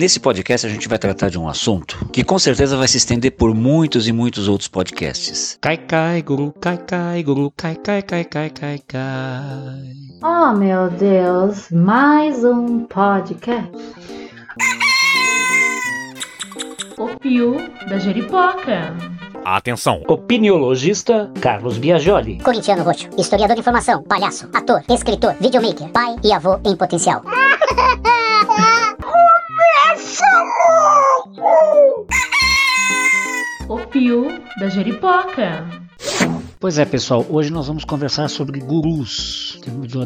Nesse podcast a gente vai tratar de um assunto que com certeza vai se estender por muitos e muitos outros podcasts. Cai cai guru, cai cai guru, cai cai cai cai cai cai. Oh meu Deus, mais um podcast. O Pio da Jeripoca. Atenção! Opiniologista Carlos Biagioli. Corintiano Roxo, historiador de informação, palhaço, ator, escritor, videomaker, pai e avô em potencial. O Pio da Jeripoca. Pois é, pessoal, hoje nós vamos conversar sobre gurus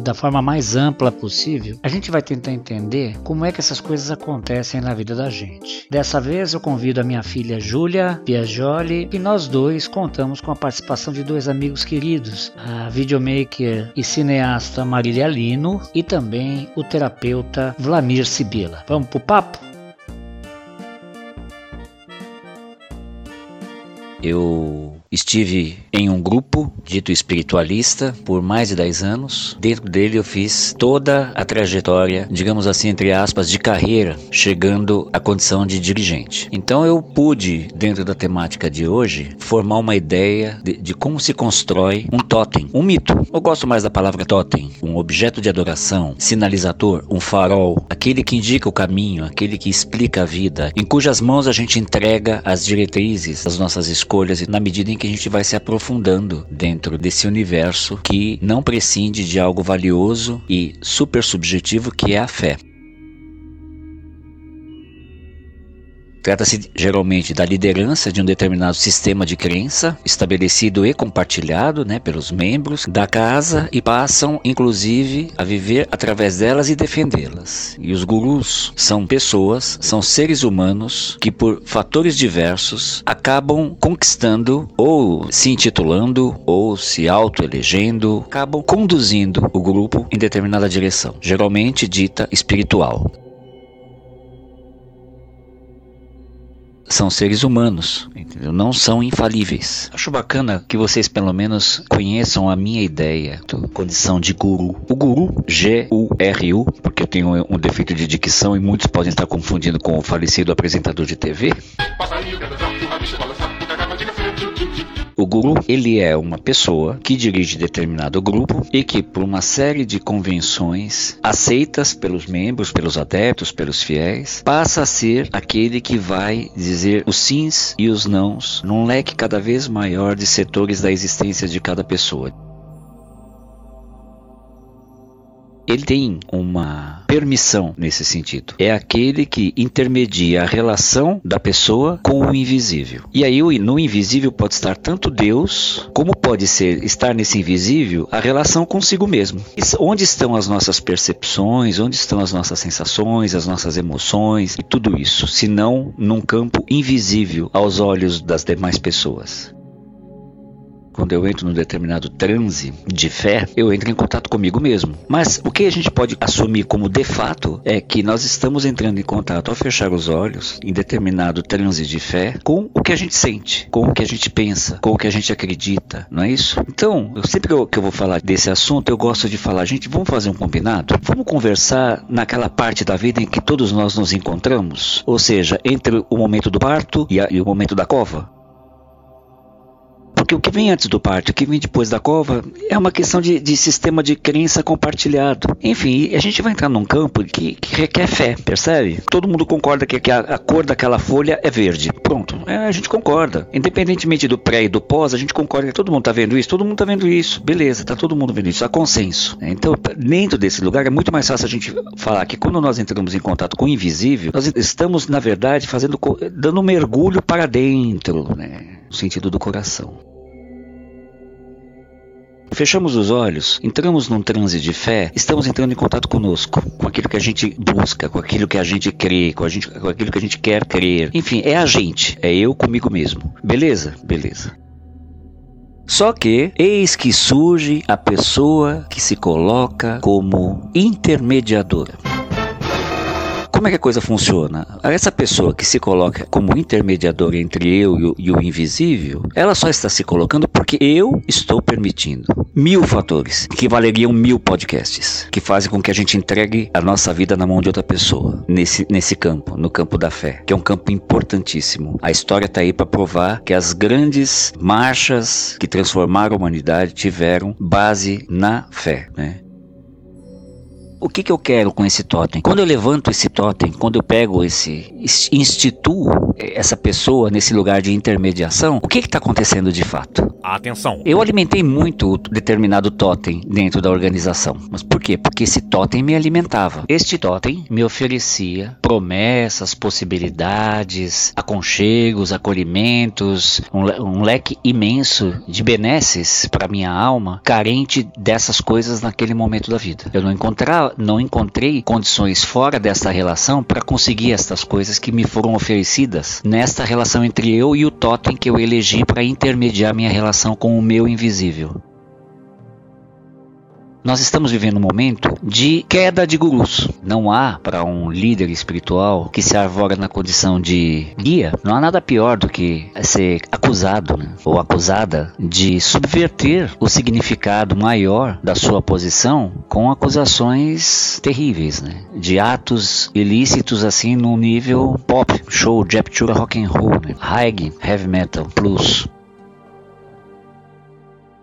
da forma mais ampla possível. A gente vai tentar entender como é que essas coisas acontecem na vida da gente. Dessa vez eu convido a minha filha Júlia Piagioli e nós dois contamos com a participação de dois amigos queridos, a videomaker e cineasta Marília Lino e também o terapeuta Vlamir Sibila. Vamos pro papo? Eu estive em um grupo dito espiritualista por mais de 10 anos. Dentro dele eu fiz toda a trajetória, digamos assim, entre aspas, de carreira, chegando à condição de dirigente. Então eu pude, dentro da temática de hoje, formar uma ideia de, de como se constrói um totem, um mito. Eu gosto mais da palavra totem, um objeto de adoração, sinalizador, um farol, aquele que indica o caminho, aquele que explica a vida, em cujas mãos a gente entrega as diretrizes das nossas escolhas na medida em que a gente vai se aprofundando dentro desse universo que não prescinde de algo valioso e super subjetivo que é a fé. Trata-se geralmente da liderança de um determinado sistema de crença, estabelecido e compartilhado né, pelos membros da casa, e passam, inclusive, a viver através delas e defendê-las. E os gurus são pessoas, são seres humanos que, por fatores diversos, acabam conquistando ou se intitulando ou se auto-elegendo, acabam conduzindo o grupo em determinada direção, geralmente dita espiritual. São seres humanos, entendeu? não são infalíveis. Acho bacana que vocês pelo menos conheçam a minha ideia, condição de guru. O guru, G-U-R-U, porque eu tenho um defeito de dicção e muitos podem estar confundindo com o falecido apresentador de TV. O guru, ele é uma pessoa que dirige determinado grupo e que por uma série de convenções aceitas pelos membros, pelos adeptos, pelos fiéis, passa a ser aquele que vai dizer os sims e os nãos num leque cada vez maior de setores da existência de cada pessoa. Ele tem uma permissão nesse sentido. É aquele que intermedia a relação da pessoa com o invisível. E aí no invisível pode estar tanto Deus, como pode ser estar nesse invisível a relação consigo mesmo. Onde estão as nossas percepções, onde estão as nossas sensações, as nossas emoções e tudo isso, se não num campo invisível aos olhos das demais pessoas quando eu entro num determinado transe de fé, eu entro em contato comigo mesmo. Mas o que a gente pode assumir como de fato é que nós estamos entrando em contato ao fechar os olhos, em determinado transe de fé, com o que a gente sente, com o que a gente pensa, com o que a gente acredita, não é isso? Então, eu sempre que eu, que eu vou falar desse assunto, eu gosto de falar, gente, vamos fazer um combinado? Vamos conversar naquela parte da vida em que todos nós nos encontramos? Ou seja, entre o momento do parto e, a, e o momento da cova? Porque o que vem antes do parto, o que vem depois da cova, é uma questão de, de sistema de crença compartilhado. Enfim, a gente vai entrar num campo que, que requer fé, percebe? Todo mundo concorda que, que a, a, cor daquela folha é verde. Pronto, é, a gente concorda. Independentemente do pré e do pós, a gente concorda que todo mundo está vendo isso, todo mundo está vendo isso. Beleza, está todo mundo vendo isso, há consenso. Então, dentro desse lugar, é muito mais fácil a gente falar que quando nós entramos em contato com o invisível, nós estamos, na verdade, fazendo, dando um mergulho para dentro, né? No sentido do coração. Fechamos os olhos, entramos num transe de fé, estamos entrando em contato conosco, com aquilo que a gente busca, com aquilo que a gente crê, com, a gente, com aquilo que a gente quer crer. Enfim, é a gente, é eu comigo mesmo. Beleza? Beleza. Só que eis que surge a pessoa que se coloca como intermediadora Como é que a coisa funciona? Essa pessoa que se coloca como intermediador entre eu e o, e o invisível, ela só está se colocando porque eu estou permitindo. Mil fatores que valeriam mil podcasts, que fazem com que a gente entregue a nossa vida na mão de outra pessoa, nesse, nesse campo, no campo da fé, que é um campo importantíssimo. A história está aí para provar que as grandes marchas que transformaram a humanidade tiveram base na fé, né? O que, que eu quero com esse totem? Quando eu levanto esse totem, quando eu pego esse, instituo essa pessoa nesse lugar de intermediação, o que está acontecendo de fato? Atenção! Eu alimentei muito determinado totem dentro da organização. Mas por quê? Porque esse totem me alimentava. Este totem me oferecia promessas, possibilidades, aconchegos, acolhimentos, um, um leque imenso de benesses para minha alma, carente dessas coisas naquele momento da vida. Eu não encontrava não encontrei condições fora desta relação para conseguir estas coisas que me foram oferecidas nesta relação entre eu e o totem que eu elegi para intermediar minha relação com o meu invisível. Nós estamos vivendo um momento de queda de gurus. Não há para um líder espiritual que se arvora na condição de guia, não há nada pior do que ser acusado né, ou acusada de subverter o significado maior da sua posição com acusações terríveis, né, de atos ilícitos assim no nível pop, show, japtura, rock and roll, né, reggae, heavy metal, plus.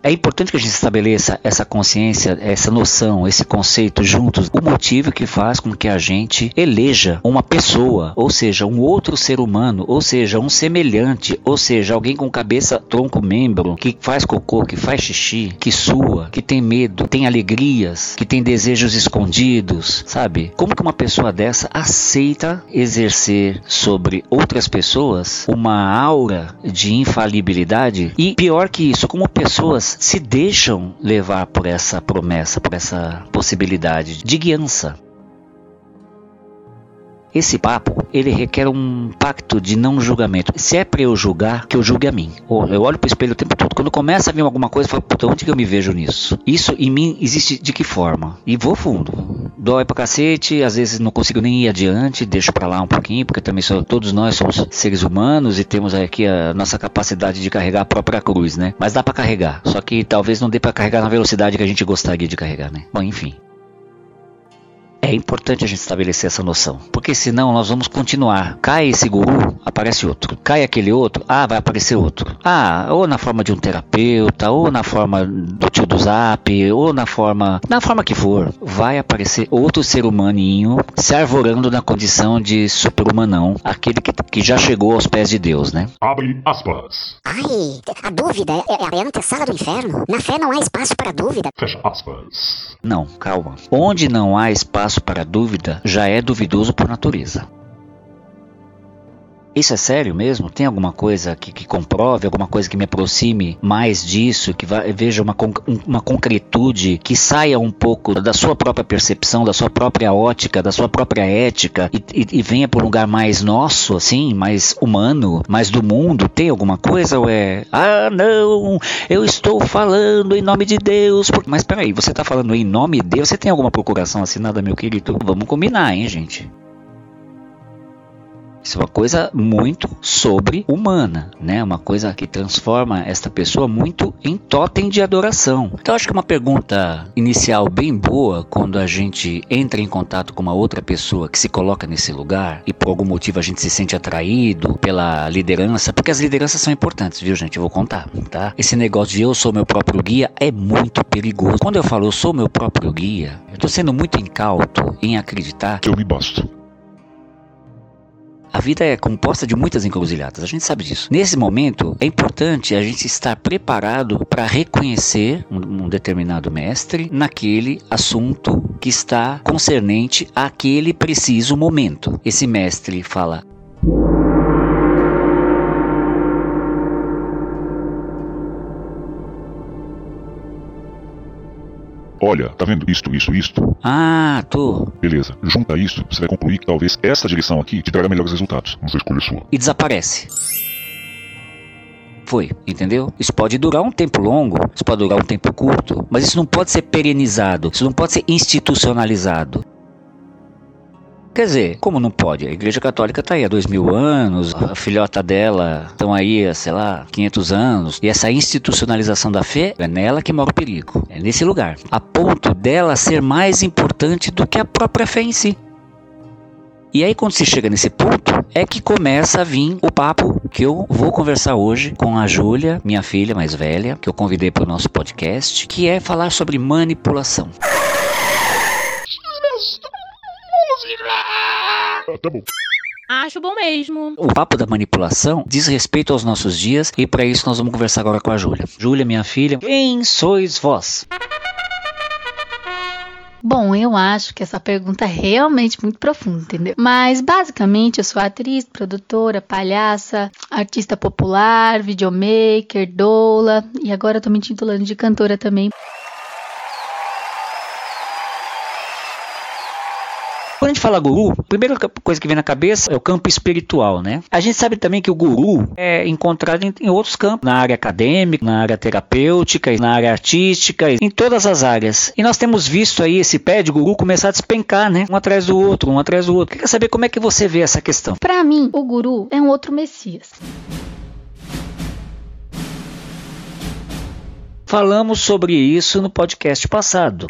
É importante que a gente estabeleça essa consciência, essa noção, esse conceito juntos. O motivo que faz com que a gente eleja uma pessoa, ou seja, um outro ser humano, ou seja, um semelhante, ou seja, alguém com cabeça, tronco, membro, que faz cocô, que faz xixi, que sua, que tem medo, tem alegrias, que tem desejos escondidos, sabe? Como que uma pessoa dessa aceita exercer sobre outras pessoas uma aura de infalibilidade? E pior que isso, como pessoas se deixam levar por essa promessa, por essa possibilidade de guiança. Esse papo, ele requer um pacto de não julgamento. Se é para eu julgar, que eu julgue a mim. Eu olho pro espelho o tempo todo. Quando começa a vir alguma coisa, eu falo, puta, onde que eu me vejo nisso? Isso em mim existe de que forma? E vou fundo. Dói pra cacete, às vezes não consigo nem ir adiante, deixo pra lá um pouquinho, porque também sou, todos nós somos seres humanos e temos aqui a nossa capacidade de carregar a própria cruz, né? Mas dá para carregar. Só que talvez não dê para carregar na velocidade que a gente gostaria de carregar, né? Bom, enfim. É importante a gente estabelecer essa noção, porque senão nós vamos continuar. Cai esse guru, aparece outro. Cai aquele outro, ah, vai aparecer outro. Ah, ou na forma de um terapeuta, ou na forma do tio do zap, ou na forma. na forma que for. Vai aparecer outro ser humaninho se arvorando na condição de super-humanão, aquele que, que já chegou aos pés de Deus, né? Abre aspas. Ai, a dúvida é, é a antessala do inferno. Na fé não há espaço para dúvida. Fecha aspas. Não, calma. Onde não há espaço para dúvida, já é duvidoso por natureza. Isso é sério mesmo? Tem alguma coisa que, que, comprove, alguma coisa que me aproxime mais disso, que vai, veja uma, uma concretude, que saia um pouco da sua própria percepção, da sua própria ótica, da sua própria ética e, e, e venha para um lugar mais nosso, assim, mais humano, mais do mundo? Tem alguma coisa ou é, ah, não, eu estou falando em nome de Deus? Mas peraí, você está falando em nome de Deus? Você tem alguma procuração assinada, meu querido? Vamos combinar, hein, gente? Isso é uma coisa muito sobre-humana, né? Uma coisa que transforma esta pessoa muito em totem de adoração. Então, acho que uma pergunta inicial bem boa quando a gente entra em contato com uma outra pessoa que se coloca nesse lugar e por algum motivo a gente se sente atraído pela liderança, porque as lideranças são importantes, viu, gente? Eu vou contar, tá? Esse negócio de eu sou meu próprio guia é muito perigoso. Quando eu falo eu sou meu próprio guia, eu tô sendo muito incauto em acreditar que eu me basto. A vida é composta de muitas encruzilhadas, a gente sabe disso. Nesse momento, é importante a gente estar preparado para reconhecer um, um, determinado mestre naquele assunto que está concernente àquele preciso momento. Esse mestre fala: Olha, tá vendo isto, isso, isto? Ah, tô. Beleza. Junta isso, você vai concluir que talvez essa direção aqui te trará melhores resultados. Sei escolha sua. E desaparece. Foi, entendeu? Isso pode durar um tempo longo, isso pode durar um tempo curto, mas isso não pode ser perenizado, isso não pode ser institucionalizado. Quer dizer, como não pode? A Igreja Católica está aí há dois mil anos, a filhota dela estão aí há, sei lá, 500 anos, e essa institucionalização da fé é nela que mora o perigo, é nesse lugar, a ponto dela ser mais importante do que a própria fé em si. E aí, quando se chega nesse ponto, é que começa a vir o papo que eu vou conversar hoje com a Júlia, minha filha mais velha, que eu convidei para o nosso podcast, que é falar sobre manipulação. Tá bom. Acho bom mesmo. O papo da manipulação diz respeito aos nossos dias e para isso nós vamos conversar agora com a Júlia. Júlia, minha filha, quem sois vós? Bom, eu acho que essa pergunta é realmente muito profunda, entendeu? Mas basicamente eu sou atriz, produtora, palhaça, artista popular, videomaker, doula e agora eu tô me intitulando de cantora também. Quando a gente fala guru, a primeira coisa que vem na cabeça é o campo espiritual, né? A gente sabe também que o guru é encontrado em, em outros campos, na área acadêmica, na área terapêutica, na área artística, em todas as áreas. E nós temos visto aí esse pé de guru começar a despencar, né? Um atrás do outro, um atrás do outro. Quer saber como é que você vê essa questão? Pra mim, o guru é um outro messias. Falamos sobre isso no podcast passado.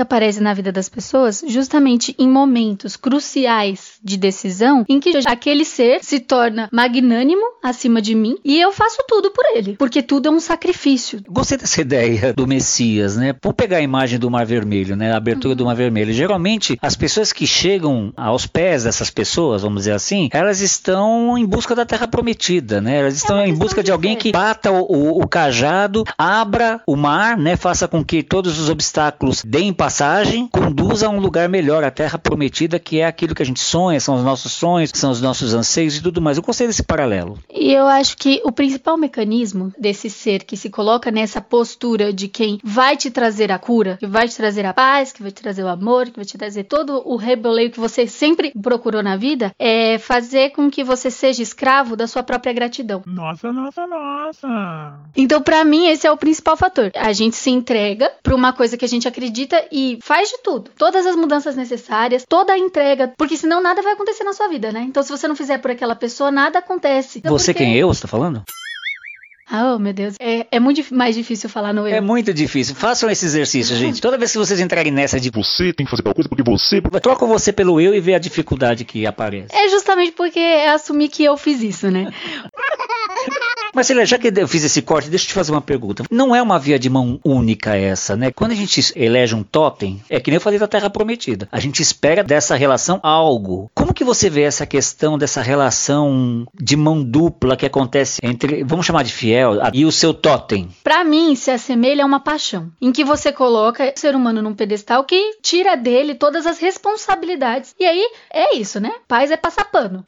Aparece na vida das pessoas justamente em momentos cruciais de decisão em que aquele ser se torna magnânimo acima de mim e eu faço tudo por ele, porque tudo é um sacrifício. Gostei dessa ideia do Messias, né? Vamos pegar a imagem do Mar Vermelho, né? A abertura do Mar Vermelho. Geralmente, as pessoas que chegam aos pés dessas pessoas, vamos dizer assim, elas estão em busca da Terra Prometida, né? Elas estão em busca de alguém que bata o, o, o cajado, abra o mar, né? Faça com que todos os obstáculos deem passagem, conduza a um lugar melhor, a Terra Prometida, que é aquilo que a gente sonha, são os nossos sonhos, são os nossos anseios e tudo mais. Eu gostei desse paralelo. E eu acho que o principal mecanismo desse ser que se coloca nessa postura de quem vai te trazer a cura, que vai te trazer a paz, que vai te trazer o amor, que vai te trazer todo o reboleio que você sempre procurou na vida, é fazer com que você seja escravo da sua própria gratidão. Nossa, nossa, nossa. Então, pra mim, esse é o principal fator. A gente se entrega pra uma coisa que a gente acredita e faz de tudo. Todas as mudanças necessárias, toda a entrega, porque senão nada vai acontecer na sua vida, né? Então, se você não fizer por aquela pessoa, nada acontece. Então, Você porque- quem é eu, você tá falando? Ah, oh, meu Deus. É, é muito dif- mais difícil falar no eu. É muito difícil. Façam esse exercício, gente. Toda vez que vocês entrarem nessa de Você tem que fazer tal coisa porque você. troca você pelo eu e vê a dificuldade que aparece. É justamente porque é assumir que eu fiz isso, né? Marcela, já que eu fiz esse corte, deixa eu te fazer uma pergunta. Não é uma via de mão única essa, né? Quando a gente elege um totem, é que nem eu falei da Terra Prometida. A gente espera dessa relação algo. Como que você vê essa questão dessa relação de mão dupla que acontece entre, vamos chamar de fiel, e o seu totem? Pra mim, se assemelha a uma paixão, em que você coloca o ser humano num pedestal que tira dele todas as responsabilidades. E aí, é isso, né? Paz é passar pano.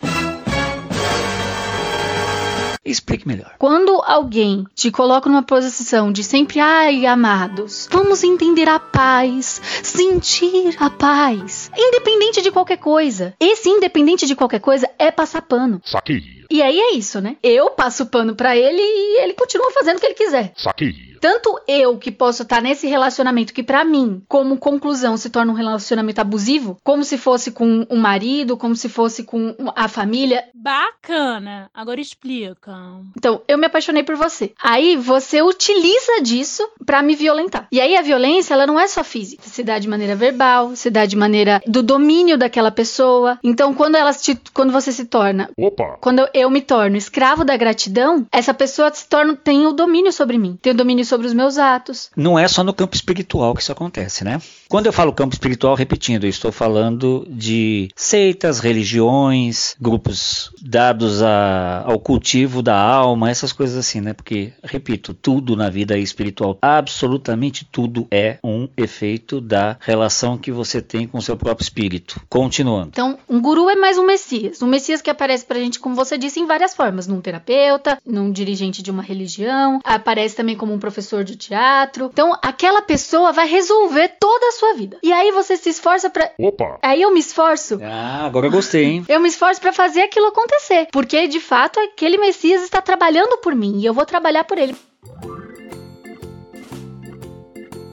Explique melhor. Quando alguém te coloca numa posição de sempre, ai, amados, vamos entender a paz, sentir a paz, independente de qualquer coisa. Esse independente de qualquer coisa é passar pano. Saquei. E aí é isso, né? Eu passo pano pra ele e ele continua fazendo o que ele quiser. Saquei. Tanto eu que posso estar nesse relacionamento que pra mim, como conclusão, se torna um relacionamento abusivo, como se fosse com o marido, como se fosse com a família. Bacana. Agora explica. Então, eu me apaixonei por você. Aí você utiliza disso pra me violentar. E aí a violência, ela não é só física, se dá de maneira verbal, se dá de maneira do domínio daquela pessoa. Então, quando ela te- quando você se torna Opa. quando eu me torno escravo da gratidão, essa pessoa se torna tem o domínio sobre mim, tem o domínio sobre os meus atos. Não é só no campo espiritual que isso acontece, né? Quando eu falo campo espiritual, repetindo, estou falando de seitas, religiões, grupos dados a- ao cultivo da alma, essas coisas assim, né? Porque, repito, tudo na vida espiritual, absolutamente tudo é um efeito da relação que você tem com o seu próprio espírito. Continuando. Então, um guru é mais um messias, um messias que aparece pra gente, como você disse, em várias formas, num terapeuta, num dirigente de uma religião, aparece também como um professor de teatro. Então, aquela pessoa vai resolver toda a sua vida. E aí você se esforça pra Opa. Aí eu me esforço Ah, agora eu gostei, hein? Eu me esforço pra fazer aquilo acontecer, porque de fato aquele Messias está trabalhando por mim e eu vou trabalhar por ele.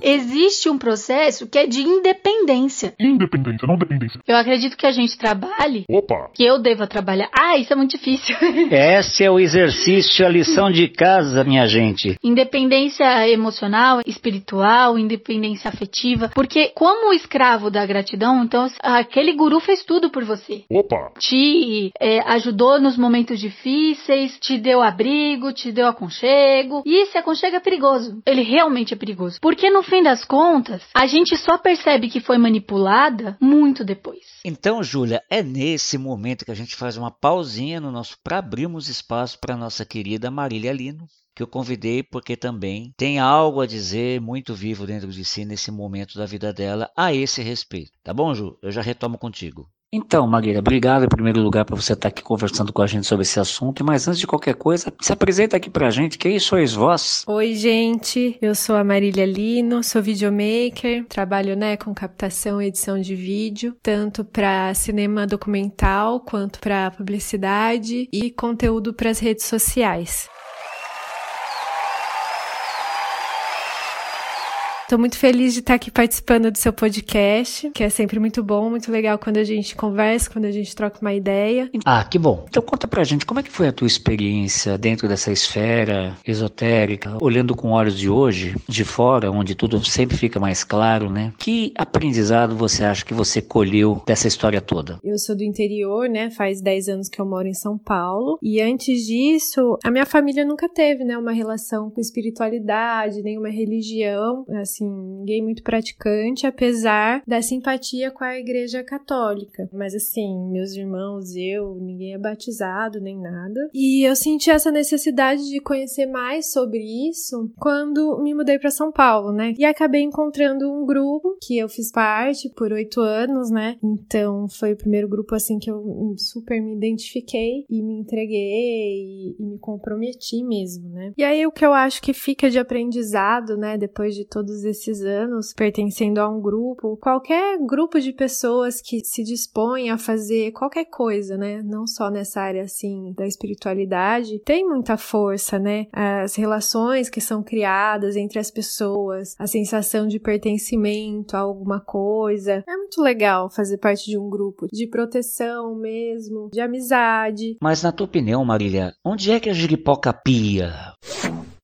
Existe um processo que é de independência. Independência, não dependência. Eu acredito que a gente trabalhe, Opa! que eu deva trabalhar. Ah, isso é muito difícil. Esse é o exercício, a lição de casa, minha gente. independência emocional, espiritual, independência afetiva. Porque, como escravo da gratidão, então aquele guru fez tudo por você. Opa! Te é, ajudou nos momentos difíceis, te deu abrigo, te deu aconchego. E esse aconchego é perigoso. Ele realmente é perigoso. Porque no fim das contas, a gente só percebe que foi manipulada muito depois. Então, Júlia, é nesse momento que a gente faz uma pausinha no nosso para abrirmos espaço para nossa querida Marília Lino, que eu convidei porque também tem algo a dizer muito vivo dentro de si nesse momento da vida dela a esse respeito. Tá bom, Ju? Eu já retomo contigo. Então, Marília, obrigado em primeiro lugar por você estar aqui conversando com a gente sobre esse assunto. Mas antes de qualquer coisa, se apresenta aqui pra gente. Quem sois vós? Oi, gente. Eu sou a Marília Lino, sou videomaker, trabalho né, com captação e edição de vídeo, tanto para cinema documental quanto para publicidade e conteúdo para as redes sociais. Tô muito feliz de estar aqui participando do seu podcast, que é sempre muito bom, muito legal quando a gente conversa, quando a gente troca uma ideia. Ah, que bom. Então conta pra gente, como é que foi a tua experiência dentro dessa esfera esotérica, olhando com olhos de hoje, de fora, onde tudo sempre fica mais claro, né? Que aprendizado você acha que você colheu dessa história toda? Eu sou do interior, né? Faz 10 anos que eu moro em São Paulo. E antes disso, a minha família nunca teve, né, uma relação com espiritualidade, nenhuma religião, assim, ninguém muito praticante, apesar da simpatia com a igreja católica. Mas assim, meus irmãos, eu, ninguém é batizado nem nada. E eu senti essa necessidade de conhecer mais sobre isso quando me mudei para São Paulo, né? E acabei encontrando um grupo que eu fiz parte por oito anos, né? Então foi o primeiro grupo assim que eu super me identifiquei e me entreguei e me comprometi mesmo, né? E aí o que eu acho que fica de aprendizado, né, depois de todos esses anos pertencendo a um grupo, qualquer grupo de pessoas que se dispõem a fazer qualquer coisa, né, não só nessa área assim da espiritualidade, tem muita força, né? As relações que são criadas entre as pessoas, a sensação de pertencimento a alguma coisa. É muito legal fazer parte de um grupo de proteção mesmo, de amizade. Mas na tua opinião, Marília, onde é que a giripoca pia?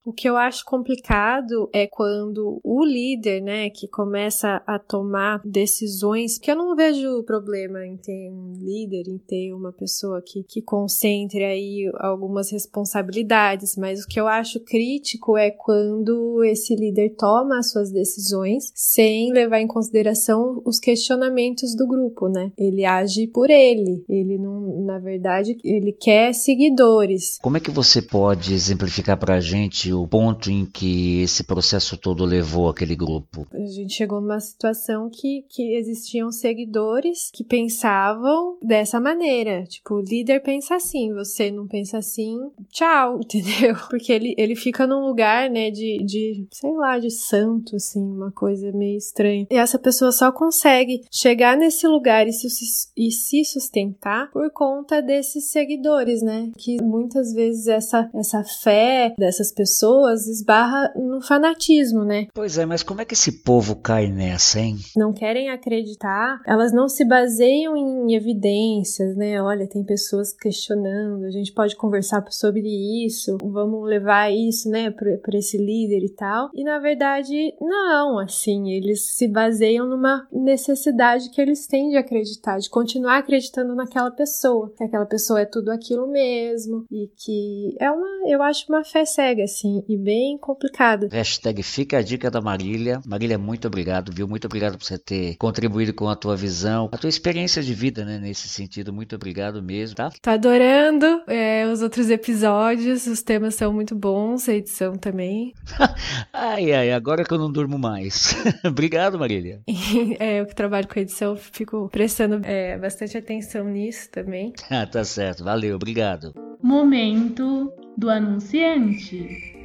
O que eu acho complicado é quando o líder, né, que começa a tomar decisões, que eu não vejo problema em ter um líder, em ter uma pessoa que, que concentre aí algumas responsabilidades, mas o que eu acho crítico é quando esse líder toma as suas decisões sem levar em consideração os questionamentos do grupo, né? Ele age por ele, ele não, na verdade, ele quer seguidores. Como é que você pode exemplificar pra gente o ponto em que esse processo todo levou aquele grupo? A gente chegou numa situação que, que existiam seguidores que pensavam dessa maneira. Tipo, o líder pensa assim, você não pensa assim, tchau, entendeu? Porque ele, ele fica num lugar, né, de, de, sei lá, de santo, assim, uma coisa meio estranha. E essa pessoa só consegue chegar nesse lugar e se, e se sustentar por conta desses seguidores, né? Que muitas vezes essa, essa fé dessas pessoas esbarra no fanatismo, né? Pois é, mas como é que esse povo cai nessa, hein? Não querem acreditar, elas não se baseiam em evidências, né? Olha, tem pessoas questionando, a gente pode conversar sobre isso, vamos levar isso, né, para esse líder e tal. E na verdade, não, assim, eles se baseiam numa necessidade que eles têm de acreditar, de continuar acreditando naquela pessoa, que aquela pessoa é tudo aquilo mesmo e que é uma, eu acho uma fé cega, assim, e bem complicada. Hashtag fica a dica da Marília. Marília, muito obrigado, viu? Muito obrigado por você ter contribuído com a tua visão, a tua experiência de vida, né, nesse sentido. Muito obrigado mesmo, tá? Tô adorando é, os outros episódios, os temas são muito bons, a edição também. ai, ai, agora que eu não durmo mais. obrigado, Marília. é, eu que trabalho com edição, fico prestando é, bastante atenção nisso também. Ah, tá certo, valeu, obrigado. Momento do anunciante.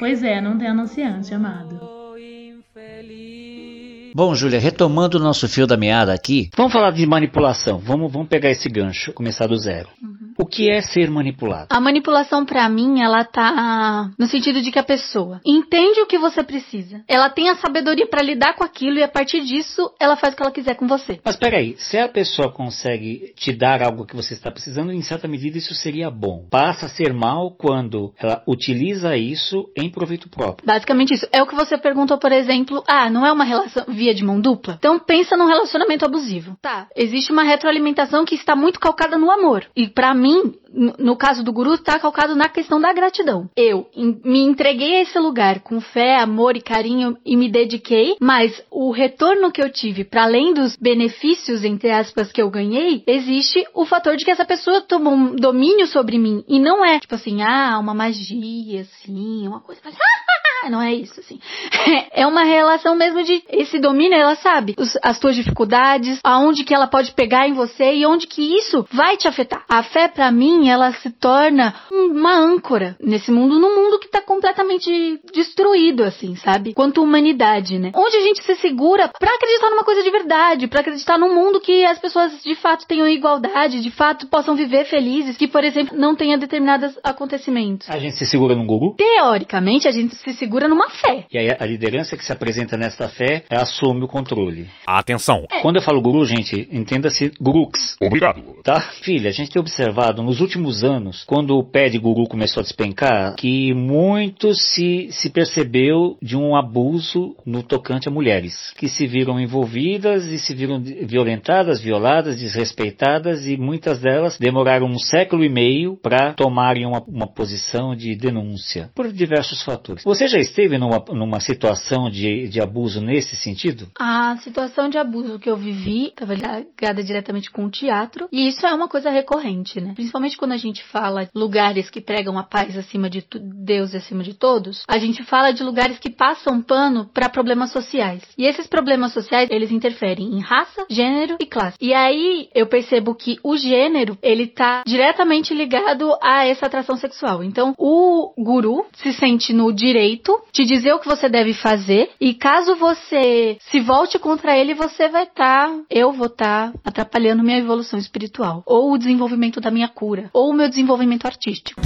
Pois é, não tem anunciante, amado. Bom, Júlia, retomando o nosso fio da meada aqui, vamos falar de manipulação. Vamos, vamos pegar esse gancho, começar do zero. Uhum. O que é ser manipulado? A manipulação para mim, ela tá no sentido de que a pessoa entende o que você precisa. Ela tem a sabedoria para lidar com aquilo e a partir disso ela faz o que ela quiser com você. Mas peraí, se a pessoa consegue te dar algo que você está precisando, em certa medida isso seria bom. Passa a ser mal quando ela utiliza isso em proveito próprio. Basicamente isso. É o que você perguntou, por exemplo, ah, não é uma relação via de mão dupla? Então pensa num relacionamento abusivo. Tá, existe uma retroalimentação que está muito calcada no amor. E para mim, no caso do guru, está calcado na questão da gratidão. Eu me entreguei a esse lugar com fé, amor e carinho e me dediquei, mas o retorno que eu tive, para além dos benefícios, entre aspas, que eu ganhei, existe o fator de que essa pessoa tomou um domínio sobre mim. E não é, tipo assim, ah, uma magia, assim, uma coisa. não é isso, assim. É uma relação mesmo de esse domínio, ela sabe os, as tuas dificuldades, aonde que ela pode pegar em você e onde que isso vai te afetar. A fé, para mim, ela se torna uma âncora nesse mundo, num mundo que tá completamente destruído, assim, sabe? Quanto humanidade, né? Onde a gente se segura para acreditar numa coisa de verdade, para acreditar num mundo que as pessoas de fato tenham igualdade, de fato possam viver felizes, que, por exemplo, não tenha determinados acontecimentos. A gente se segura num Google? Teoricamente, a gente se segura numa fé. E aí a liderança que se apresenta nesta fé assume o controle. Atenção! É. Quando eu falo guru, gente, entenda-se gurux. Obrigado. Tá? Filha, a gente tem observado nos últimos anos, quando o pé de guru começou a despencar, que muito se, se percebeu de um abuso no tocante a mulheres, que se viram envolvidas e se viram violentadas, violadas, desrespeitadas e muitas delas demoraram um século e meio para tomarem uma, uma posição de denúncia, por diversos fatores. Você já esteve numa, numa situação de, de abuso nesse sentido? A situação de abuso que eu vivi estava ligada diretamente com o teatro, e isso é uma coisa recorrente, né? Principalmente quando a gente fala lugares que pregam a paz acima de Deus e acima de todos, a gente fala de lugares que passam pano para problemas sociais. E esses problemas sociais, eles interferem em raça, gênero e classe. E aí eu percebo que o gênero, ele tá diretamente ligado a essa atração sexual. Então, o guru se sente no direito te dizer o que você deve fazer e caso você se volte contra ele, você vai estar, tá, eu vou estar tá atrapalhando minha evolução espiritual ou o desenvolvimento da minha cura ou o meu desenvolvimento artístico.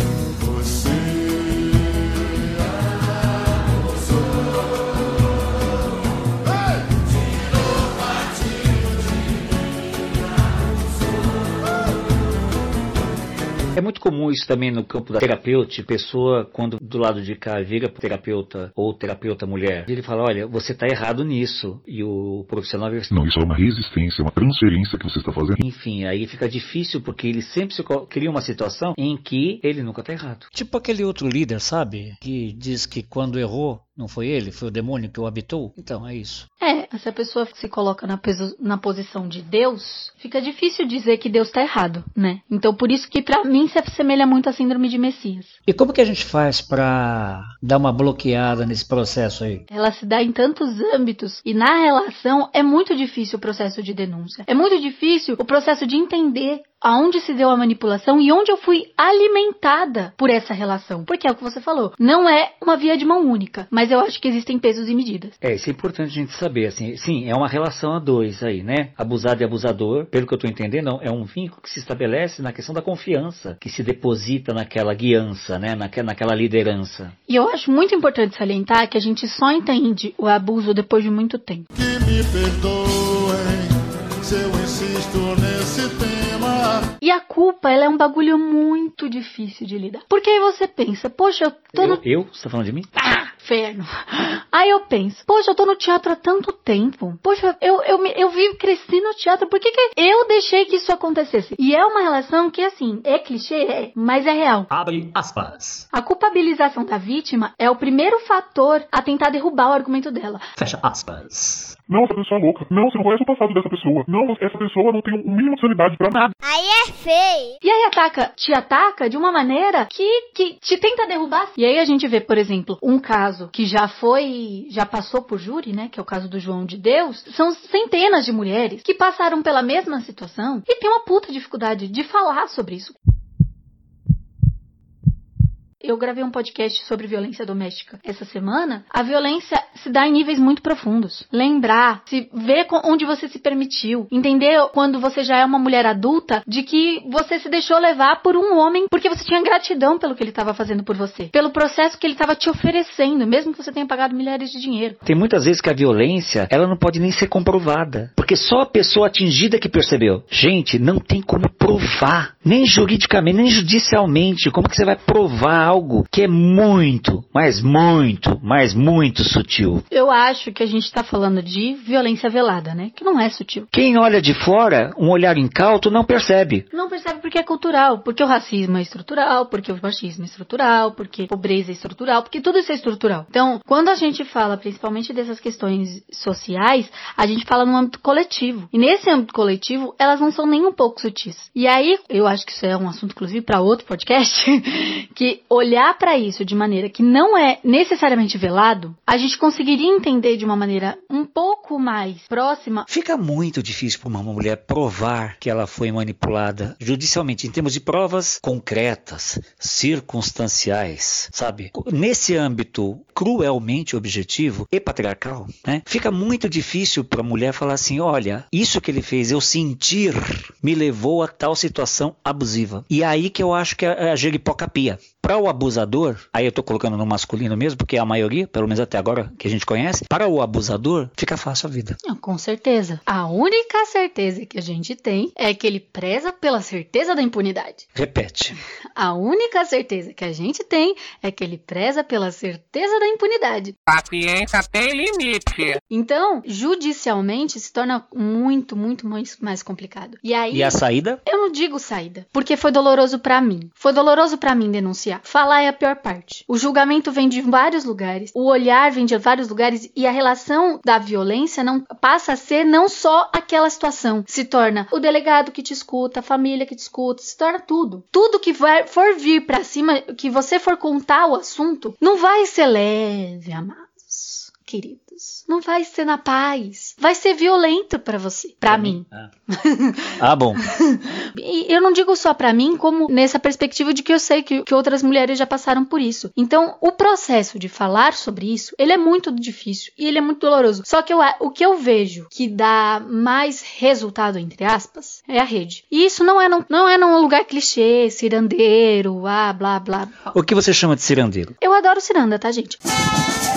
É muito comum isso também no campo da terapeuta, pessoa quando do lado de cá vira terapeuta ou terapeuta mulher, ele fala, olha, você está errado nisso. E o profissional vira Não, isso é uma resistência, uma transferência que você está fazendo. Enfim, aí fica difícil porque ele sempre cria uma situação em que ele nunca está errado. Tipo aquele outro líder, sabe? Que diz que quando errou, não foi ele? Foi o demônio que o habitou? Então, é isso. É, se a pessoa se coloca na, na posição de Deus, fica difícil dizer que Deus está errado, né? Então, por isso que para mim se assemelha muito à síndrome de Messias. E como que a gente faz para dar uma bloqueada nesse processo aí? Ela se dá em tantos âmbitos e na relação é muito difícil o processo de denúncia. É muito difícil o processo de entender aonde se deu a manipulação e onde eu fui alimentada por essa relação. Porque é o que você falou, não é uma via de mão única, mas eu acho que existem pesos e medidas. É, isso é importante a gente saber, assim, sim, é uma relação a dois aí, né? Abusado e abusador, pelo que eu tô entendendo, é um vínculo que se estabelece na questão da confiança, que se deposita naquela guiança, né? Naquela, naquela liderança. E eu acho muito importante salientar que a gente só entende o abuso depois de muito tempo. Que me perdoem se eu insisto nesse tempo. E a culpa, ela é um bagulho muito difícil de lidar. Porque aí você pensa, poxa, eu tô eu, no... Eu? Você tá falando de mim? Ah, inferno. Aí eu penso, poxa, eu tô no teatro há tanto tempo. Poxa, eu, eu, eu vivo, cresci no teatro, por que, que eu deixei que isso acontecesse? E é uma relação que, assim, é clichê, é, mas é real. Abre aspas. A culpabilização da vítima é o primeiro fator a tentar derrubar o argumento dela. Fecha aspas. Não, essa pessoa é louca. Não, você não conhece o passado dessa pessoa. Não, essa pessoa não tem o um mínimo de sanidade pra nada. Aí é feio. E aí ataca, te ataca de uma maneira que, que te tenta derrubar. E aí a gente vê, por exemplo, um caso que já foi, já passou por júri, né? Que é o caso do João de Deus. São centenas de mulheres que passaram pela mesma situação e tem uma puta dificuldade de falar sobre isso. Eu gravei um podcast sobre violência doméstica essa semana. A violência se dá em níveis muito profundos. Lembrar, se ver onde você se permitiu, entender quando você já é uma mulher adulta de que você se deixou levar por um homem porque você tinha gratidão pelo que ele estava fazendo por você, pelo processo que ele estava te oferecendo, mesmo que você tenha pagado milhares de dinheiro. Tem muitas vezes que a violência, ela não pode nem ser comprovada, porque só a pessoa atingida que percebeu. Gente, não tem como provar, nem juridicamente, nem judicialmente, como que você vai provar algo que é muito, mas muito, mas muito sutil? Eu acho que a gente está falando de violência velada, né? Que não é sutil. Quem olha de fora, um olhar incauto, não percebe. Não percebe porque é cultural, porque o racismo é estrutural, porque o machismo é estrutural, porque a pobreza é estrutural, porque tudo isso é estrutural. Então, quando a gente fala principalmente dessas questões sociais, a gente fala no âmbito coletivo. E nesse âmbito coletivo, elas não são nem um pouco sutis. E aí, eu acho que isso é um assunto, inclusive, para outro podcast, que olhar para isso de maneira que não é necessariamente velado, a gente conseguiria entender de uma maneira um pouco mais próxima. Fica muito difícil para uma mulher provar que ela foi manipulada judicialmente, em termos de provas concretas, circunstanciais, sabe? Nesse âmbito cruelmente objetivo e patriarcal, né? Fica muito difícil para a mulher falar assim: olha, isso que ele fez, eu sentir, me levou a tal situação abusiva. E é aí que eu acho que é a jeripocapia. Para o abusador, aí eu estou colocando no masculino mesmo, porque é a maioria, pelo menos até agora que a gente conhece, para o abusador fica fácil a vida. Não, com certeza. A única certeza que a gente tem é que ele preza pela certeza da impunidade. Repete. A única certeza que a gente tem é que ele preza pela certeza da impunidade. Paciência tem limite. Então, judicialmente se torna muito, muito mais, mais complicado. E aí. E a saída? Eu não digo saída, porque foi doloroso para mim. Foi doloroso para mim denunciar. Falar é a pior parte. O julgamento vem de vários lugares, o olhar vem de vários lugares e a relação da violência não passa a ser não só aquela situação. Se torna o delegado que te escuta, a família que te escuta, se torna tudo. Tudo que for vir para cima, que você for contar o assunto, não vai ser leve, amados, queridos. Não vai ser na paz. Vai ser violento para você, para mim. Ah. ah, bom. e eu não digo só para mim, como nessa perspectiva de que eu sei que, que outras mulheres já passaram por isso. Então, o processo de falar sobre isso, ele é muito difícil e ele é muito doloroso. Só que eu, o que eu vejo que dá mais resultado, entre aspas, é a rede. E isso não é, não, não é num lugar clichê, cirandeiro, ah, blá, blá. O que você chama de cirandeiro? Eu adoro ciranda, tá, gente? Mas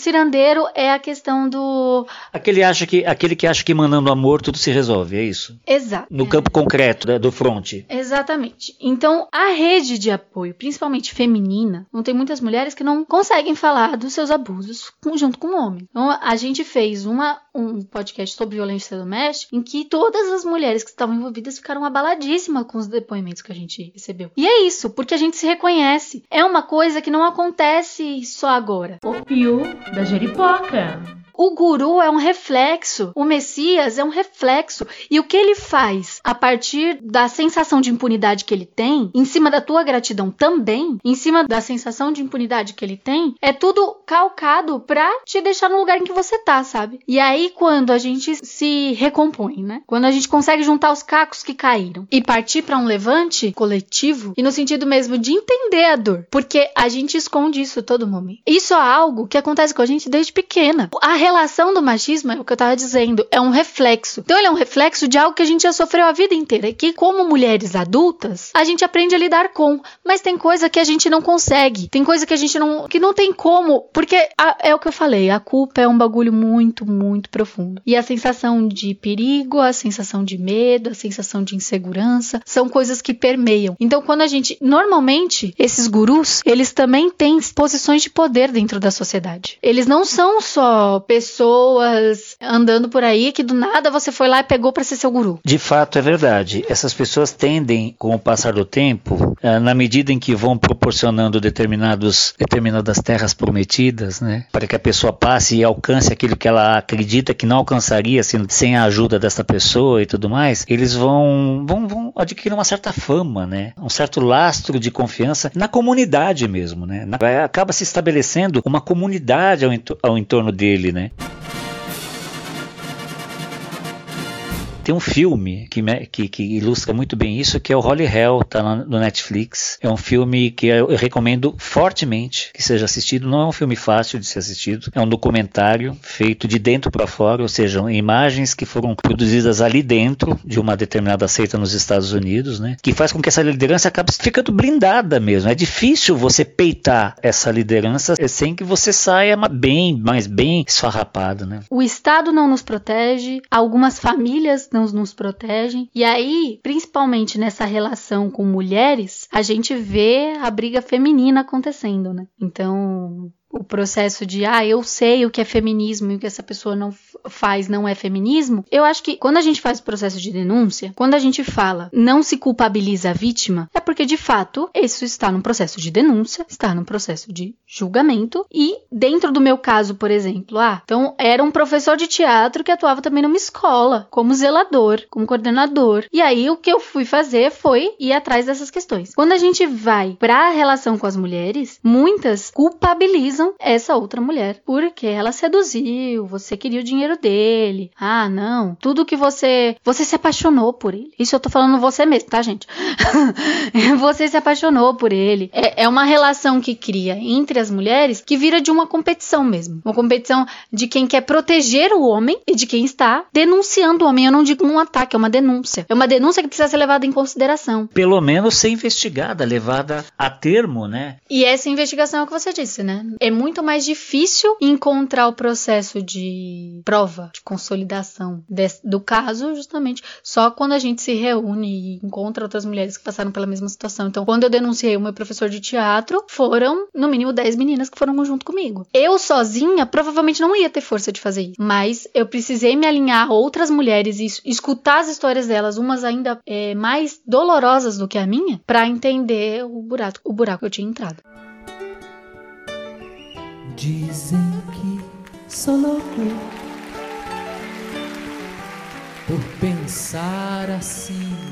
cirandeiro é a questão do. Aquele, acha que, aquele que acha que mandando amor tudo se resolve, é isso? Exato. No campo concreto né, do fronte. Exatamente. Então, a rede de apoio, principalmente feminina, não tem muitas mulheres que não conseguem falar dos seus abusos junto com o homem. Então, a gente fez uma, um podcast sobre violência doméstica em que todas as mulheres que estavam envolvidas ficaram abaladíssimas com os depoimentos que a gente recebeu. E é isso, porque a gente se reconhece. É uma coisa que não acontece só agora. O pio da jeripoca. O guru é um reflexo, o Messias é um reflexo. E o que ele faz a partir da sensação de impunidade que ele tem, em cima da tua gratidão também, em cima da sensação de impunidade que ele tem, é tudo calcado pra te deixar no lugar em que você tá, sabe? E aí quando a gente se recompõe, né? Quando a gente consegue juntar os cacos que caíram e partir para um levante coletivo, e no sentido mesmo de entender a dor, porque a gente esconde isso todo momento. Isso é algo que acontece com a gente desde pequena. A relação do machismo, é o que eu tava dizendo, é um reflexo. Então ele é um reflexo de algo que a gente já sofreu a vida inteira. E que, como mulheres adultas, a gente aprende a lidar com. Mas tem coisa que a gente não consegue. Tem coisa que a gente não. que não tem como. Porque a, é o que eu falei, a culpa é um bagulho muito, muito profundo. E a sensação de perigo, a sensação de medo, a sensação de insegurança, são coisas que permeiam. Então, quando a gente. Normalmente, esses gurus, eles também têm posições de poder dentro da sociedade. Eles não são só pessoas andando por aí que do nada você foi lá e pegou para ser seu guru. De fato, é verdade. Essas pessoas tendem, com o passar do tempo, eh, na medida em que vão proporcionando determinados, determinadas terras prometidas, né, para que a pessoa passe e alcance aquilo que ela acredita que não alcançaria sem, sem a ajuda dessa pessoa e tudo mais, eles vão, vão, vão adquirir uma certa fama, né, um certo lastro de confiança na comunidade mesmo, né, na, acaba se estabelecendo uma comunidade ao, ao entorno dele, né. ね。Tem um filme que, que, que ilustra muito bem isso, que é o Holy Hell, tá no Netflix. É um filme que eu recomendo fortemente que seja assistido. Não é um filme fácil de ser assistido. É um documentário feito de dentro para fora, ou seja, imagens que foram produzidas ali dentro de uma determinada seita nos Estados Unidos, né? Que faz com que essa liderança acabe ficando blindada mesmo. É difícil você peitar essa liderança sem que você saia bem, mas bem esfarrapado, né? O Estado não nos protege, algumas famílias não nos protegem, e aí, principalmente nessa relação com mulheres, a gente vê a briga feminina acontecendo, né? Então, o processo de, ah, eu sei o que é feminismo e o que essa pessoa não faz não é feminismo, eu acho que quando a gente faz o processo de denúncia, quando a gente fala não se culpabiliza a vítima, é porque de fato isso está num processo de denúncia, está num processo de julgamento e dentro do meu caso, por exemplo, ah, então era um professor de teatro que atuava também numa escola, como zelador, como coordenador. E aí o que eu fui fazer foi ir atrás dessas questões. Quando a gente vai para a relação com as mulheres, muitas culpabilizam essa outra mulher porque ela seduziu, você queria o dinheiro dele. Ah, não, tudo que você você se apaixonou por ele. Isso eu tô falando você mesmo, tá, gente? você se apaixonou por ele. É, é uma relação que cria entre as mulheres que vira de uma competição mesmo. Uma competição de quem quer proteger o homem e de quem está denunciando o homem. Eu não digo um ataque, é uma denúncia. É uma denúncia que precisa ser levada em consideração. Pelo menos ser investigada, levada a termo, né? E essa investigação é o que você disse, né? É muito mais difícil encontrar o processo de prova, de consolidação des- do caso, justamente só quando a gente se reúne e encontra outras mulheres que passaram pela mesma situação. Então, quando eu denunciei o meu professor de teatro, foram no mínimo 10 meninas que foram junto comigo. Eu sozinha provavelmente não ia ter força de fazer isso, mas eu precisei me alinhar a outras mulheres e es- escutar as histórias delas, umas ainda é, mais dolorosas do que a minha, pra entender o buraco, o buraco que eu tinha entrado. Dizem que sou louco por pensar assim.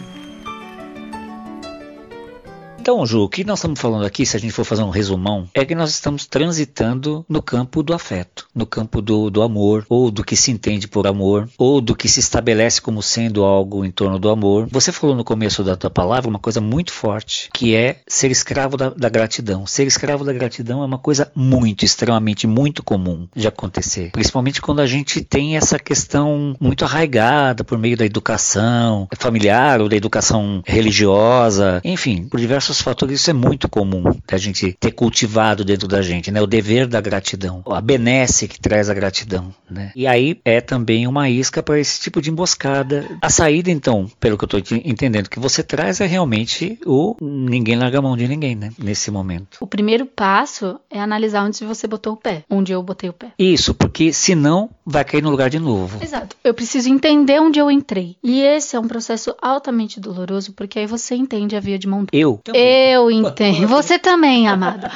Então, Ju, o que nós estamos falando aqui, se a gente for fazer um resumão, é que nós estamos transitando no campo do afeto, no campo do, do amor, ou do que se entende por amor, ou do que se estabelece como sendo algo em torno do amor. Você falou no começo da tua palavra uma coisa muito forte, que é ser escravo da, da gratidão. Ser escravo da gratidão é uma coisa muito, extremamente, muito comum de acontecer. Principalmente quando a gente tem essa questão muito arraigada por meio da educação familiar ou da educação religiosa, enfim, por diversos fatores, isso é muito comum da gente ter cultivado dentro da gente, né? O dever da gratidão, a benesse que traz a gratidão, né? E aí é também uma isca para esse tipo de emboscada. A saída, então, pelo que eu estou entendendo que você traz é realmente o ninguém larga a mão de ninguém, né? Nesse momento. O primeiro passo é analisar onde você botou o pé, onde eu botei o pé. Isso, porque senão vai cair no lugar de novo. Exato. Eu preciso entender onde eu entrei. E esse é um processo altamente doloroso, porque aí você entende a via de mão dupla. Eu? Eu entendo. Você também, amado.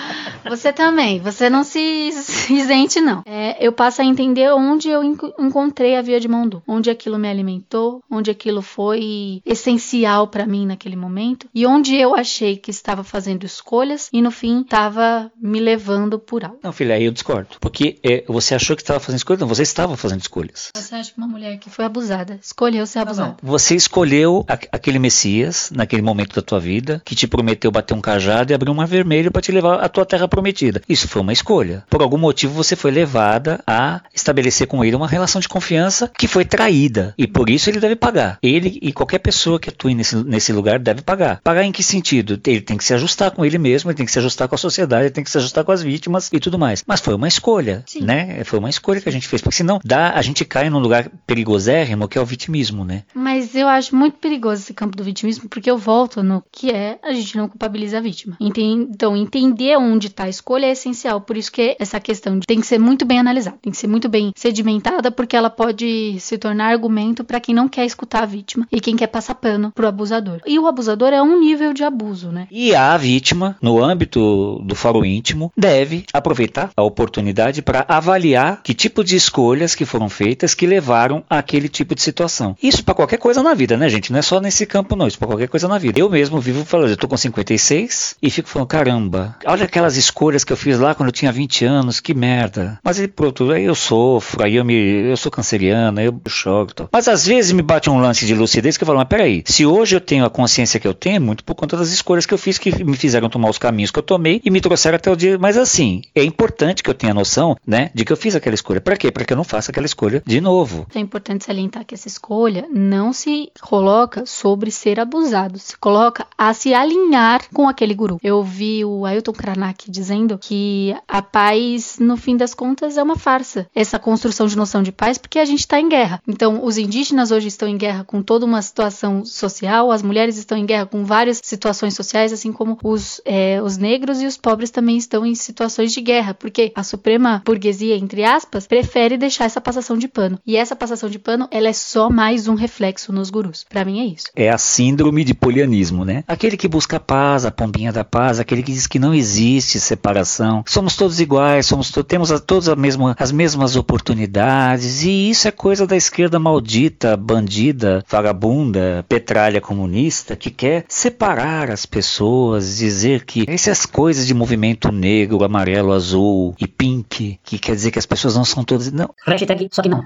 Você também. Você não se, se isente, não. É, eu passo a entender onde eu enco- encontrei a via de mão dupla. Onde aquilo me alimentou, onde aquilo foi essencial pra mim naquele momento. E onde eu achei que estava fazendo escolhas e no fim estava me levando por algo. Não, filha, aí eu discordo. Porque é, você achou que estava fazendo escolhas? Não, você estava fazendo escolhas. Você acha que uma mulher que foi abusada escolheu ser abusada? Você escolheu a- aquele Messias naquele momento da tua vida que te prometeu bater um cajado e abrir um mar vermelho para te levar à tua terra prometida. Isso foi uma escolha. Por algum motivo você foi levada a estabelecer com ele uma relação de confiança que foi traída e por isso ele deve pagar. Ele e qualquer pessoa que atue nesse, nesse lugar deve pagar. Pagar em que sentido? Ele tem que se ajustar com ele mesmo, ele tem que se ajustar com a sociedade, ele tem que se ajustar com as vítimas e tudo mais. Mas foi uma escolha, né? Foi uma escolha que a gente fez, porque senão dá, a gente cai num lugar perigosérrimo que é o vitimismo, né? Mas eu acho muito perigoso esse campo do vitimismo, porque eu volto no que é a gente não culpabiliza a vítima. Então, entender onde está a escolha é essencial. Por isso que essa questão tem que ser muito bem analisada, tem que ser muito bem sedimentada, porque ela pode se tornar argumento para quem não quer escutar a vítima e quem quer passar pano pro abusador. E o abusador é um nível de abuso, né? E a vítima, no âmbito do fórum íntimo, deve aproveitar a oportunidade para avaliar que tipo de escolhas que foram feitas que levaram àquele tipo de situação. Isso para qualquer coisa na vida, né, gente? Não é só nesse campo, não. Isso pra qualquer coisa na vida. Eu mesmo vivo falando, eu tô com 56 e fico falando, caramba, olha aquelas escolhas que eu fiz lá quando eu tinha 20 anos, que merda. Mas aí, pronto, aí eu sofro, aí eu me. Eu sou canceriana, eu choco e tal. Mas às vezes me bate um lance de lucidez que eu falo, mas peraí, se hoje eu tenho a consciência que eu tenho, é muito por conta das escolhas que eu fiz que me fizeram tomar os caminhos que eu tomei e me trouxeram até o dia. Mas assim, é importante que eu tenha noção, né, de que eu fiz aquela escolha. Para quê? Para que eu não faça aquela escolha de novo. É importante salientar que essa escolha não se coloca sobre ser abusado, se coloca a se alinhar com aquele guru. Eu vi o Ailton Krenak dizendo que a paz, no fim das contas, é uma farsa. Essa construção de noção de paz, porque a gente está em guerra. Então, os indígenas hoje estão em guerra com toda uma situação social, as mulheres estão em guerra com várias situações sociais, assim como os, é, os negros e os pobres também estão em situações de guerra, porque a suprema burguesia, entre aspas, prefere deixar essa passação de pano. E essa passação de pano, ela é só mais um reflexo nos gurus. Para mim é isso. É a síndrome de polianismo, né? Aquele que busca a paz, a pombinha da paz, aquele que diz que não existe separação. Somos todos iguais, somos to temos a, todos a mesma, as mesmas oportunidades. E isso é coisa da esquerda maldita, bandida, vagabunda, petralha comunista, que quer separar as pessoas, dizer que essas coisas de movimento negro, amarelo, azul e pink, que quer dizer que as pessoas não são todas. Não. Hashtag só que não.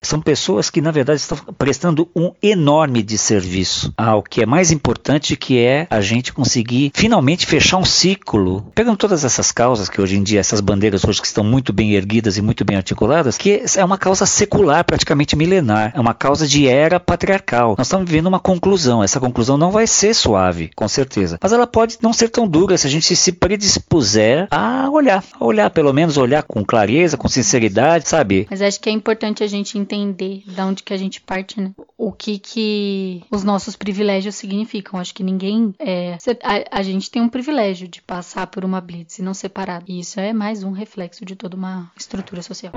São pessoas que, na verdade, estão prestando um enorme desserviço ao que é mais importante, que é a gente conseguir finalmente fechar um ciclo. Pegando todas essas causas que hoje em dia, essas bandeiras hoje que estão muito bem erguidas e muito bem articuladas, que é uma causa secular, praticamente milenar. É uma causa de era patriarcal. Nós estamos vivendo uma conclusão. Essa conclusão não vai ser suave, com certeza. Mas ela pode não ser tão dura se a gente se predispuser a olhar. A olhar, pelo menos, olhar com clareza, com sinceridade, sabe? Mas acho que é importante a gente entender de onde que a gente parte, né? O que que os nossos privilégios significam. Acho que ninguém é... A, a gente tem um privilégio de passar por uma blitz e não separado. E isso é mais um reflexo de toda uma estrutura social.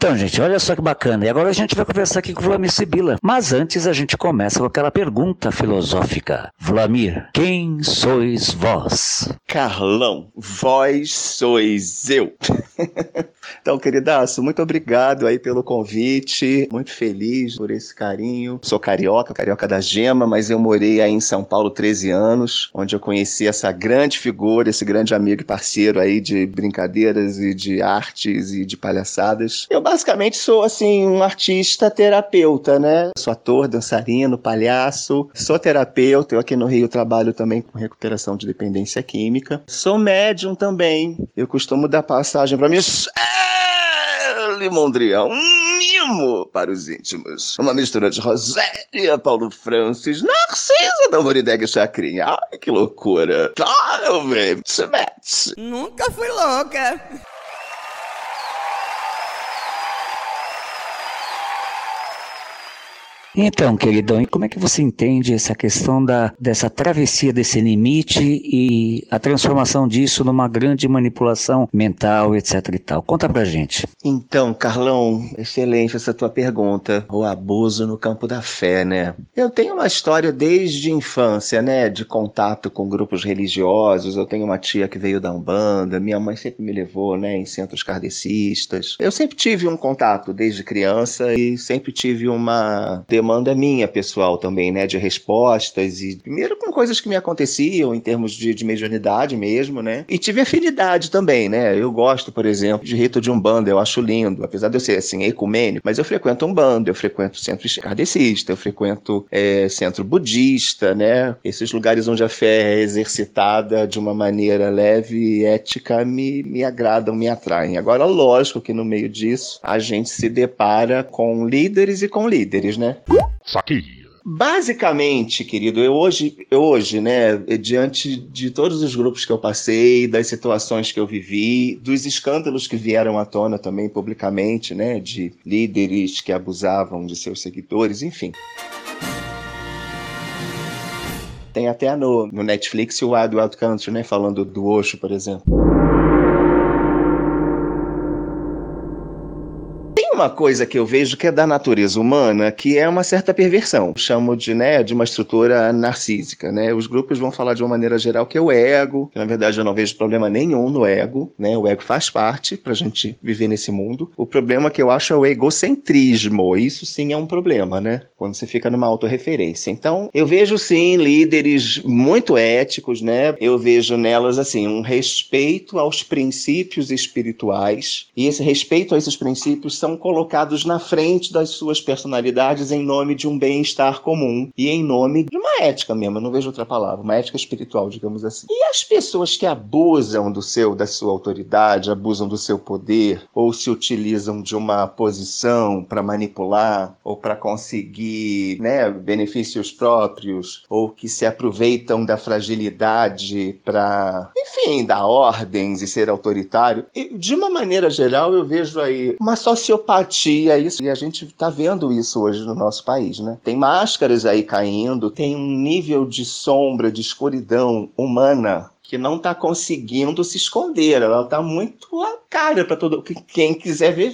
Então, gente, olha só que bacana. E agora a gente vai conversar aqui com o Vlamir Sibila. Mas antes a gente começa com aquela pergunta filosófica. Vlamir, quem sois vós? Carlão, vós sois eu. então, queridaço, muito obrigado aí pelo convite. Muito feliz por esse carinho. Sou carioca, carioca da gema, mas eu morei aí em São Paulo 13 anos, onde eu conheci essa grande figura, esse grande amigo e parceiro aí de brincadeiras e de artes e de palhaçadas. Eu basicamente sou assim um artista terapeuta, né? Sou ator, dançarino, palhaço, sou terapeuta. Eu aqui no Rio trabalho também com recuperação de dependência química. Sou médium também. Eu costumo dar passagem para mim. Limondrião, um mimo para os íntimos. Uma mistura de Rosélia, Paulo Francis, Narcisa da Morideg Chacrinha. Ai, que loucura. Claro, baby. Se mete. Nunca fui louca. Então, queridão, e como é que você entende essa questão da, dessa travessia desse limite e a transformação disso numa grande manipulação mental, etc e tal? Conta pra gente. Então, Carlão, excelente essa tua pergunta. O abuso no campo da fé, né? Eu tenho uma história desde infância, né? De contato com grupos religiosos. Eu tenho uma tia que veio da Umbanda. Minha mãe sempre me levou, né? Em centros kardecistas. Eu sempre tive um contato desde criança e sempre tive uma demanda minha pessoal também, né? De respostas e primeiro com coisas que me aconteciam em termos de, de mediunidade mesmo, né? E tive afinidade também, né? Eu gosto, por exemplo, de rito de Umbanda, eu acho lindo, apesar de eu ser assim, ecumênico, mas eu frequento Umbanda, eu frequento centro kardecista, eu frequento é, centro budista, né? Esses lugares onde a fé é exercitada de uma maneira leve e ética me, me agradam, me atraem. Agora, lógico que no meio disso a gente se depara com líderes e com líderes, né? Saquei. Basicamente, querido, eu hoje, eu hoje, né, diante de todos os grupos que eu passei, das situações que eu vivi, dos escândalos que vieram à tona também publicamente, né, de líderes que abusavam de seus seguidores, enfim. Tem até no, no Netflix o Wild Wild Country, né, falando do Osho, por exemplo. Uma coisa que eu vejo que é da natureza humana, que é uma certa perversão. Chamo de, né, de uma estrutura narcísica, né? Os grupos vão falar de uma maneira geral que é o ego, que na verdade eu não vejo problema nenhum no ego, né? O ego faz parte pra gente viver nesse mundo. O problema que eu acho é o egocentrismo. Isso sim é um problema, né? Quando você fica numa autorreferência. Então, eu vejo sim líderes muito éticos, né? Eu vejo nelas assim um respeito aos princípios espirituais, e esse respeito a esses princípios são colocados na frente das suas personalidades em nome de um bem-estar comum e em nome de uma ética mesmo, eu não vejo outra palavra, uma ética espiritual, digamos assim. E as pessoas que abusam do seu da sua autoridade, abusam do seu poder ou se utilizam de uma posição para manipular ou para conseguir, né, benefícios próprios ou que se aproveitam da fragilidade para, enfim, dar ordens e ser autoritário. E, de uma maneira geral, eu vejo aí uma sociopatia isso e a gente está vendo isso hoje no nosso país, né? Tem máscaras aí caindo, tem um nível de sombra, de escuridão humana que não está conseguindo se esconder. Ela está muito cara para todo quem quiser ver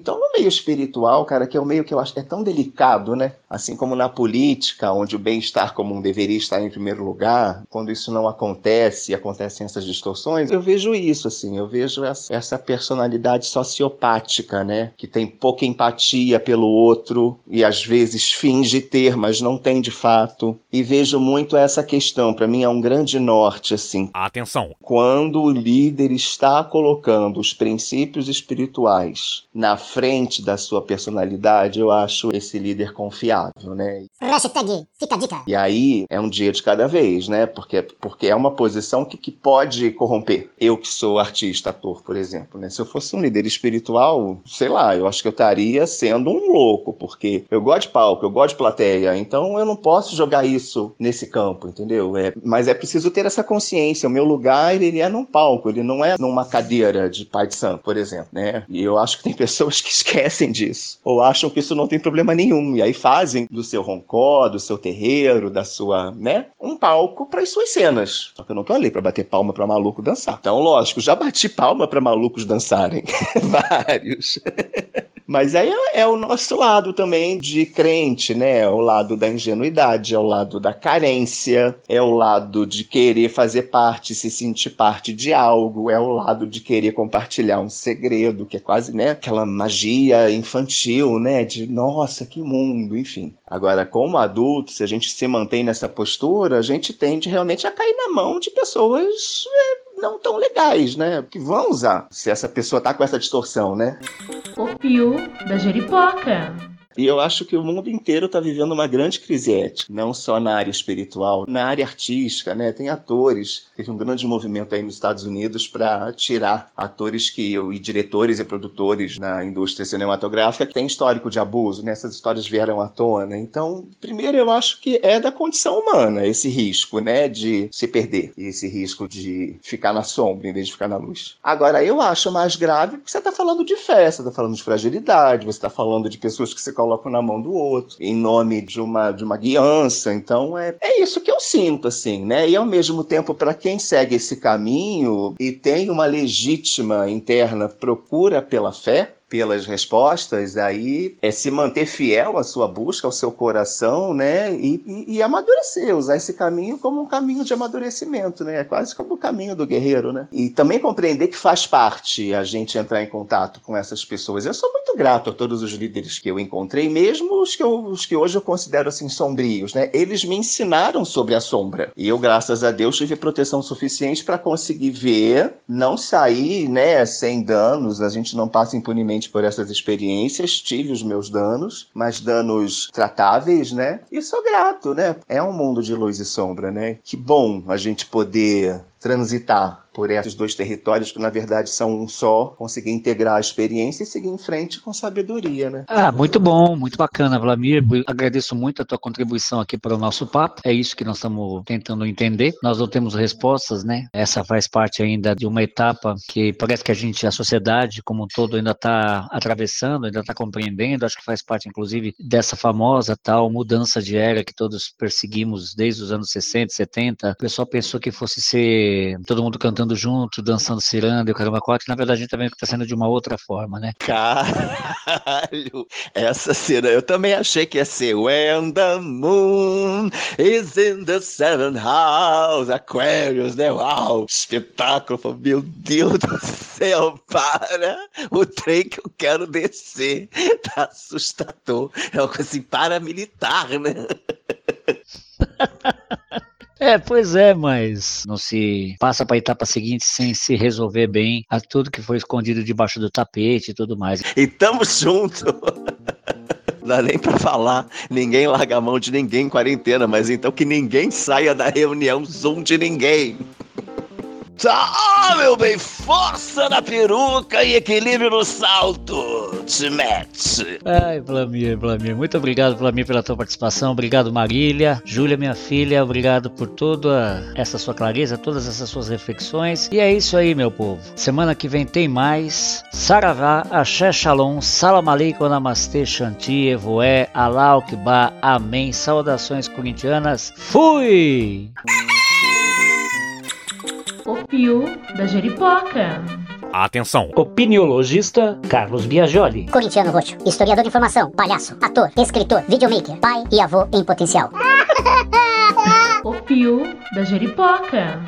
Então, no meio espiritual, cara, que é o meio que eu acho que é tão delicado, né? Assim como na política, onde o bem-estar comum deveria estar em primeiro lugar, quando isso não acontece, acontecem essas distorções, eu vejo isso, assim, eu vejo essa personalidade sociopática, né? Que tem pouca empatia pelo outro e às vezes finge ter, mas não tem de fato. E vejo muito essa questão, para mim é um grande norte, assim. Atenção! Quando o líder está colocando os princípios espirituais na frente da sua personalidade, eu acho esse líder confiável, né? Hashtag, fica a dica. E aí é um dia de cada vez, né? Porque, porque é uma posição que, que pode corromper. Eu que sou artista, ator, por exemplo, né? Se eu fosse um líder espiritual, sei lá, eu acho que eu estaria sendo um louco, porque eu gosto de palco, eu gosto de plateia, então eu não posso jogar isso nesse campo, entendeu? É, mas é preciso ter essa consciência. O meu lugar, ele é num palco, ele não é numa cadeira de pai de santo, por exemplo, né? E eu acho que tem pessoas que esquecem disso, ou acham que isso não tem problema nenhum, e aí fazem do seu roncó, do seu terreiro, da sua, né, um palco para as suas cenas. Só que eu não tô ali para bater palma para maluco dançar. Então, lógico, já bati palma para malucos dançarem, vários. Mas aí é, é o nosso lado também de crente, né? É o lado da ingenuidade, é o lado da carência, é o lado de querer fazer parte, se sentir parte de algo, é o lado de querer compartilhar um segredo, que é quase, né, aquela magia infantil, né, de nossa, que mundo, enfim. Agora, como adulto, se a gente se mantém nessa postura, a gente tende realmente a cair na mão de pessoas é, não tão legais, né? Que vão usar se essa pessoa tá com essa distorção, né? O Pio da Jeripoca. E eu acho que o mundo inteiro está vivendo uma grande crise ética, não só na área espiritual, na área artística, né? Tem atores, teve um grande movimento aí nos Estados Unidos para tirar atores que e diretores e produtores na indústria cinematográfica que têm histórico de abuso, né? Essas histórias vieram à tona. Então, primeiro eu acho que é da condição humana esse risco, né, de se perder, esse risco de ficar na sombra em vez de ficar na luz. Agora, eu acho mais grave porque você está falando de fé, você está falando de fragilidade, você está falando de pessoas que se colocam na mão do outro, em nome de uma, de uma guiança. Então é, é isso que eu sinto, assim, né? E ao mesmo tempo, para quem segue esse caminho e tem uma legítima interna procura pela fé, pelas respostas, aí é se manter fiel à sua busca, ao seu coração, né? E, e, e, amadurecer, usar esse caminho como um caminho de amadurecimento, né? É quase como o caminho do guerreiro, né? E também compreender que faz parte a gente entrar em contato com essas pessoas. Eu sou muito grato a todos os líderes que eu encontrei, mesmo os que, eu, os que hoje eu considero assim sombrios, né? Eles me ensinaram sobre a sombra. E eu, graças a Deus, tive proteção suficiente para conseguir ver, não sair, né, sem danos, a gente não passa impunemente por essas experiências, tive os meus danos, mas danos tratáveis, né? E sou grato, né? É um mundo de luz e sombra, né? Que bom a gente poder transitar por esses dois territórios que na verdade são um só, conseguir integrar a experiência e seguir em frente com sabedoria, né? Ah, muito bom, muito bacana, Vladimir. Agradeço muito a tua contribuição aqui para o nosso papo. É isso que nós estamos tentando entender. Nós não temos respostas, né? Essa faz parte ainda de uma etapa que parece que a gente, a sociedade como um todo, ainda está atravessando, ainda está compreendendo. Acho que faz parte, inclusive, dessa famosa tal mudança de era que todos perseguimos desde os anos 60, 70. O pessoal pensou que fosse ser todo mundo cantando junto, dançando ciranda e o caramba quatro, na verdade a gente tá que tá sendo de uma outra forma, né? Caralho! Essa cena, eu também achei que ia ser When the moon is in the seventh house, Aquarius, né? Uau! Espetáculo! Meu Deus do céu, para! O trem que eu quero descer tá assustador. É coisa assim, paramilitar, né? É, pois é, mas não se passa para a etapa seguinte sem se resolver bem a tudo que foi escondido debaixo do tapete e tudo mais. E tamo junto. Dá nem pra falar, ninguém larga a mão de ninguém em quarentena, mas então que ninguém saia da reunião Zoom de ninguém. Tá, meu bem, força na peruca e equilíbrio no salto. Te mete. Ai, Vlamir, Vlamir, muito obrigado, Vlamir, pela tua participação. Obrigado, Marília. Júlia, minha filha, obrigado por toda essa sua clareza, todas essas suas reflexões. E é isso aí, meu povo. Semana que vem tem mais. Saravá, Axé Shalom, Salam Aleikum, Namastê, Shanti, Evoé, Kibá, Amém. Saudações corintianas. Fui! O Pio da Jeripoca. Atenção! Opiniologista Carlos Biagioli. Corintiano roxo, historiador de informação, palhaço, ator, escritor, videomaker, pai e avô em potencial. O Pio da Jeripoca.